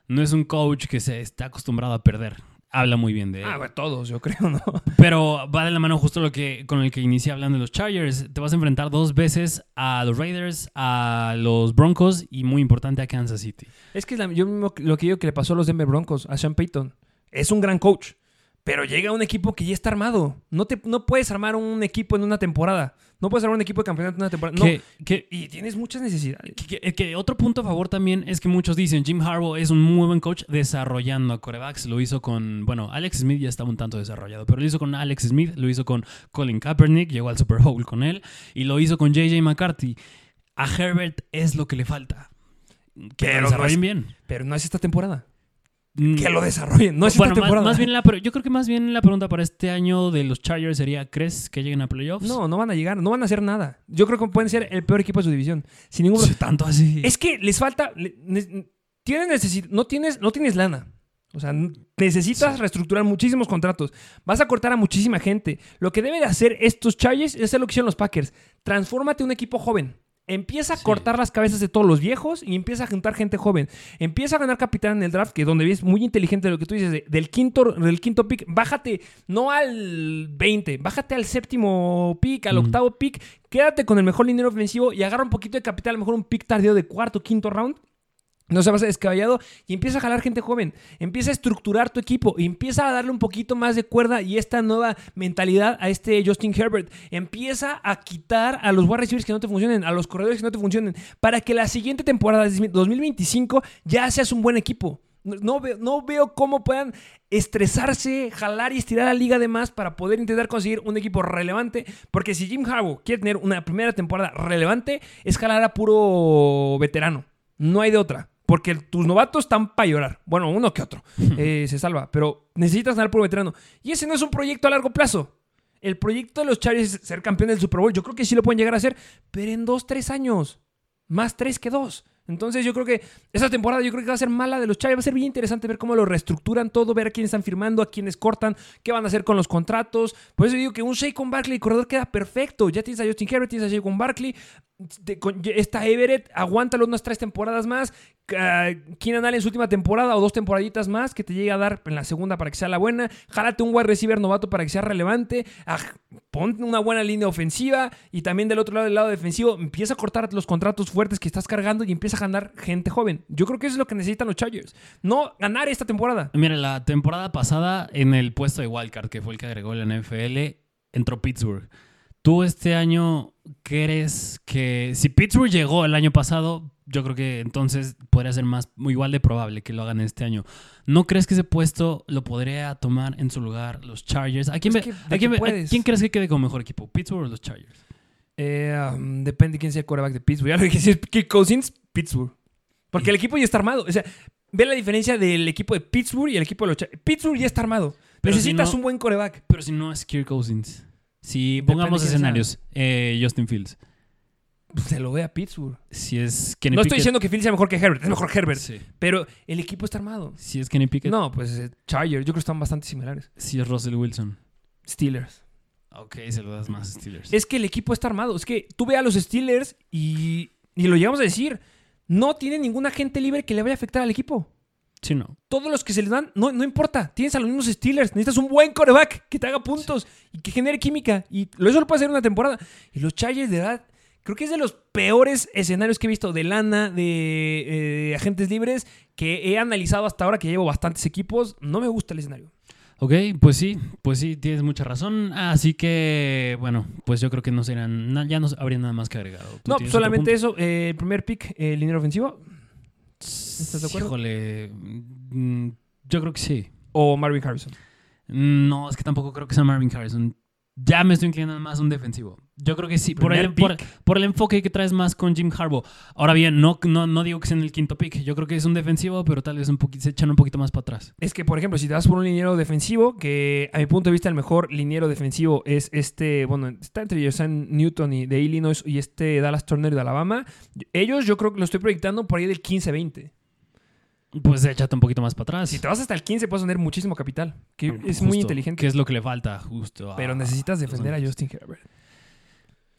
no es un coach que se está acostumbrado a perder. Habla muy bien de él. Ah, bueno, todos, yo creo, ¿no? [LAUGHS] Pero va de la mano justo lo que, con el que inicié hablando de los Chargers. Te vas a enfrentar dos veces a los Raiders, a los Broncos y muy importante a Kansas City. Es que la- yo mismo lo que digo que le pasó a los Denver Broncos, a Sean Payton. Es un gran coach, pero llega un equipo que ya está armado. No, te, no puedes armar un equipo en una temporada. No puedes armar un equipo de campeonato en una temporada. No. Que- Y tienes muchas necesidades. Que, otro punto a favor también es que muchos dicen Jim Harbaugh es un muy buen coach desarrollando a corebacks. Lo hizo con, bueno, Alex Smith ya estaba un tanto desarrollado, pero lo hizo con Alex Smith, lo hizo con Colin Kaepernick, llegó al Super Bowl con él, y lo hizo con JJ McCarthy. A Herbert es lo que le falta. Que Pero lo no desarrollen es- bien. Pero no es esta temporada. Mm, Que lo desarrollen. No es bueno, esta más, temporada. más bien la, yo creo que más bien la pregunta para este año de los Chargers sería, ¿crees que lleguen a playoffs? No, no van a llegar. No van a hacer nada. Yo creo que pueden ser el peor equipo de su división. Sin ningún Sí, tanto así. Es que les falta. tienes necesi- no, tienes, no tienes lana. O sea, necesitas reestructurar muchísimos contratos. Vas a cortar a muchísima gente. Lo que deben de hacer estos Chargers es hacer lo que hicieron los Packers. Transfórmate en un equipo joven. Empieza a cortar las cabezas de todos los viejos y empieza a juntar gente joven. Empieza a ganar capitán en el draft, que donde ves muy inteligente lo que tú dices, de- del, quinto, del quinto pick, bájate no al 20, bájate al séptimo pick, al octavo pick, quédate con el mejor liniero ofensivo y agarra un poquito de capital, a lo mejor un pick tardío de cuarto, quinto round. No se va a descabellado y empieza a jalar gente joven. Empieza a estructurar tu equipo empieza a darle un poquito más de cuerda y esta nueva mentalidad a este Justin Herbert. Empieza a quitar a los wide receivers que no te funcionen, a los corredores que no te funcionen, para que la siguiente temporada, 2025, ya seas un buen equipo. No, veo, no veo cómo puedan estresarse, jalar y estirar la liga de más para poder intentar conseguir un equipo relevante. Porque si Jim Harbaugh quiere tener una primera temporada relevante, es jalar a puro veterano. No hay de otra. Porque tus novatos están para llorar. Bueno, uno que otro. eh, se salva. Pero necesitas ganar puro veterano. Y ese no es un proyecto a largo plazo. El proyecto de los Chargers es ser campeón del Super Bowl. Yo creo que sí lo pueden llegar a hacer. Pero en dos, tres años. Más tres que dos. Entonces yo creo que esa temporada yo creo que va a ser mala de los Chargers. Va a ser bien interesante ver cómo lo reestructuran todo, ver a quiénes están firmando, a quiénes cortan, qué van a hacer con los contratos. Por eso digo que un Saquon Barkley corredor queda perfecto. Ya tienes a Justin Herbert, tienes a Saquon Barkley. Está Everett, aguántalo unas tres temporadas más. Ah, Keenan Allen en su última temporada o dos temporaditas más que te llegue a dar en la segunda para que sea la buena. Jálate un wide receiver novato para que sea relevante. Ah, Ponte una buena línea ofensiva y también del otro lado, del lado defensivo, empieza a cortar los contratos fuertes que estás cargando y empieza a ganar gente joven. Yo creo que eso es lo que necesitan los Chargers. No ganar esta temporada. Mira, la temporada pasada en el puesto de Wildcard, que fue el que agregó la NFL, entró Pittsburgh. ¿Tú este año crees que si Pittsburgh llegó el año pasado, yo creo que entonces podría ser más igual de probable que lo hagan este año? ¿No crees que ese puesto lo podría tomar en su lugar los Chargers? ¿A quién, Pues ve- que- a de quién que ve- a puedes. quién crees que quede como mejor equipo? ¿Pittsburgh o los Chargers? Eh, um, depende de quién sea el quarterback de Pittsburgh. [LAUGHS] Ya lo dije, si es Kirk Cousins, Pittsburgh. Porque el equipo ya está armado. O sea, ve la diferencia del equipo de Pittsburgh y el equipo de los Chargers. Pittsburgh ya está armado. Pero si Necesitas no- un buen quarterback. Pero si no es Kirk Cousins. Si pongamos escenarios, eh, Justin Fields. Pues se lo ve a Pittsburgh. Si es Kenny no estoy Pickett- diciendo que Phil sea mejor que Herbert. Es mejor Herbert. Sí. Pero el equipo está armado. Si es Kenny Pickett. No, pues eh, Chargers. Yo creo que están bastante similares. Si es Russell Wilson. Steelers. Ok, se lo das más a Steelers. Es que el equipo está armado. Es que tú ve a los Steelers y, y lo llegamos a decir. No tiene ningún agente libre que le vaya a afectar al equipo. Sí, no. Todos los que se les dan, no, no importa. Tienes a los mismos Steelers. Necesitas un buen coreback que te haga puntos y que genere química. Y lo- eso lo puede hacer una temporada. Y los Chargers, de verdad, creo que es de los peores escenarios que he visto de lana, de eh, agentes libres, que he analizado hasta ahora, que llevo bastantes equipos. No me gusta el escenario. Ok, pues sí, pues sí, tienes mucha razón. Así que, bueno, pues yo creo que no serían, na- ya no habría nada más que agregar. ¿Tú No, solamente eso. eh, el primer pick, eh, el dinero ofensivo. ¿Estás de acuerdo? Híjole, mm, yo creo que sí. O Marvin Harrison. No, es que tampoco creo que sea Marvin Harrison. Ya me estoy inclinando más a un defensivo. Yo creo que sí, por el, por, el enfoque que traes más con Jim Harbaugh. Ahora bien, no, no, no digo que sea en el quinto pick. Yo creo que es un defensivo, pero tal vez un poquito, se echan un poquito más para atrás. Es que, por ejemplo, si te vas por un liniero defensivo, que a mi punto de vista el mejor liniero defensivo es este, bueno, está entre Josan Newton y de Illinois y este Dallas Turner de Alabama. Ellos yo creo que lo estoy proyectando por ahí del 15-20. Pues échate un poquito más para atrás. Si te vas hasta el 15 puedes tener muchísimo capital, que es Justo, muy inteligente. Que es lo que le falta, justo. a- pero necesitas defender a. Justin Herbert.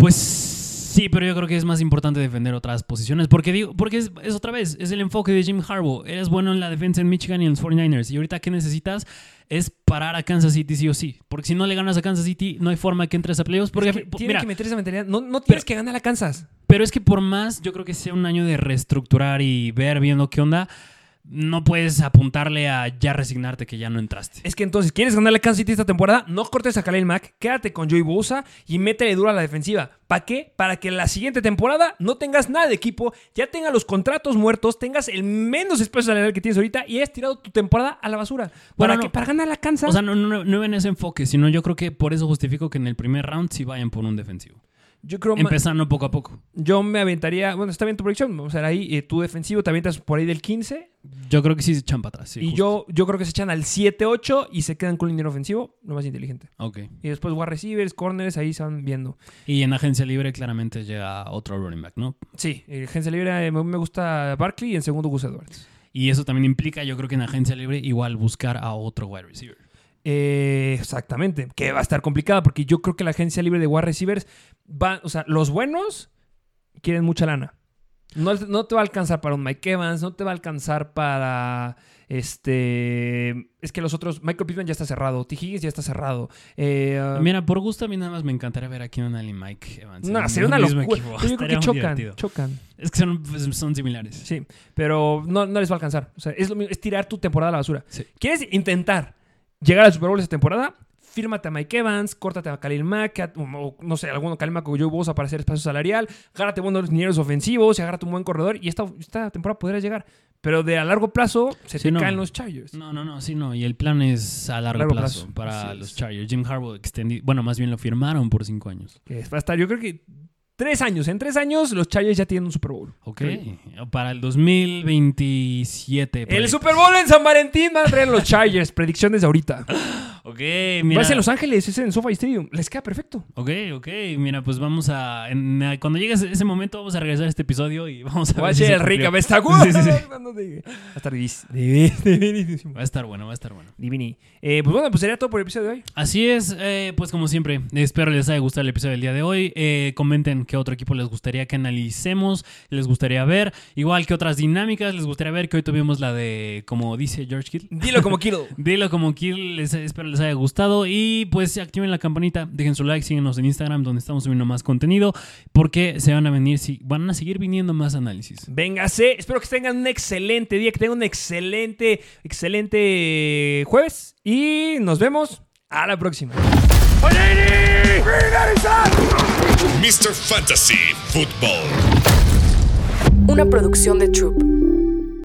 Pues sí, pero yo creo que es más importante defender otras posiciones. Porque digo, porque es, es otra vez, es el enfoque de Jim Harbaugh. Eres bueno en la defensa en Michigan y en los 49ers. Y ahorita ¿qué necesitas? Es parar a Kansas City sí o sí. Porque si no le ganas a Kansas City, no hay forma que entres a playoffs. Porque, Es que po- tiene mira, que meter esa mentalidad. No, no tienes Pero- que ganar a Kansas. pero es que por más, yo creo que sea un año de reestructurar y ver viendo qué onda, no puedes apuntarle a ya resignarte que ya no entraste. Es que entonces, ¿quieres ganarle a Kansas City esta temporada? No cortes a Khalil Mack, quédate con Joey Bosa y métele duro a la defensiva. ¿Para qué? Para que la siguiente temporada no tengas nada de equipo, ya tengas los contratos muertos, tengas el menos espacio salarial que tienes ahorita y hayas tirado tu temporada a la basura. ¿Para Bueno, no. qué? Para ganar a Kansas. O sea, no, no, no en ese enfoque, sino yo creo que por eso justifico que en el primer round sí vayan por un defensivo. Yo creo ma- Empezando poco a poco. yo me aventaría, bueno, está bien tu proyección, vamos a ver ahí, eh, tu defensivo te avientas por ahí del 15 Yo creo que sí se echan para atrás. sí, y justo. yo, yo creo que se echan al 7-8 y se quedan con un dinero ofensivo, lo más inteligente. Ok. Y después wide receivers, corners, ahí se van viendo. Y en agencia libre claramente llega otro running back, ¿no? Sí, en agencia libre eh, me me gusta Barkley y en segundo Gus Edwards. Y eso también implica, yo creo que en agencia libre igual buscar a otro wide receiver. Eh, exactamente, que va a estar complicada porque yo creo que la agencia libre de wide receivers va, o sea, los buenos quieren mucha lana. No, no te va a alcanzar para un Mike Evans, no te va a alcanzar para este. Es que los otros. Michael Pittman ya está cerrado. T. Higgins ya está cerrado. Eh, uh, Mira, por gusto a mí nada más me encantaría ver a Keenan Allen y Mike Evans. no, sería una locura. Yo creo que chocan. divertido. Chocan. Es que son, pues, son similares. Sí. Pero no, no les va a alcanzar. O sea, es, lo mismo, es tirar tu temporada a la basura. Sí. ¿Quieres intentar llegar al Super Bowl esta temporada? Fírmate a Mike Evans, córtate a Khalil Mack, a- o, no sé, alguno Khalil Mack o Joe Bosa para hacer espacio salarial, agárrate buenos dineros ofensivos y agárrate un buen corredor y esta, esta temporada podrías llegar. Pero de a largo plazo se Sí, te no. caen los Chargers. No, no, no, sí, no. Y el plan es a largo, Largo plazo, plazo. para los. Chargers. Jim Harbaugh extendí, bueno, más bien lo firmaron por cinco años. Va a estar, yo creo que tres años. En tres años los Chargers ya tienen un Super Bowl. Ok. Para el 2027. por El. Super Bowl en San Valentín van a traer los [LAUGHS] Chargers. Predicciones de ahorita. Ok, mira. a ser en Los Ángeles, es en SoFi Stadium. Les queda perfecto. Ok, ok. Mira, pues vamos a. en- cuando llegue ese momento, vamos a regresar a este episodio y [LAUGHS] vamos a Va a ser Rick cumplió. Abestacudo. [LAUGHS] Sí, sí, sí. [LAUGHS] Va a estar divis- divis- divinísimo. Va a estar bueno, va a estar bueno. Divini. Eh, pues bueno, pues sería todo por el episodio de hoy. Así es, eh, pues como siempre, espero les haya gustado el episodio del día de hoy. Eh, comenten qué otro equipo les gustaría que analicemos, les gustaría ver, igual que otras dinámicas les gustaría ver, que hoy tuvimos la de, como dice George Kittle. Dilo como Kittle. Dilo como Kill, les, espero les haya gustado y pues activen la campanita, dejen su like, síguenos en Instagram donde estamos subiendo más contenido porque se van a venir, si- van a seguir viniendo más análisis. Véngase. Espero que tengan un excelente día, que tengan un excelente, excelente jueves. Y nos vemos a la próxima. Mr. Fantasy Football. Una producción de Troop.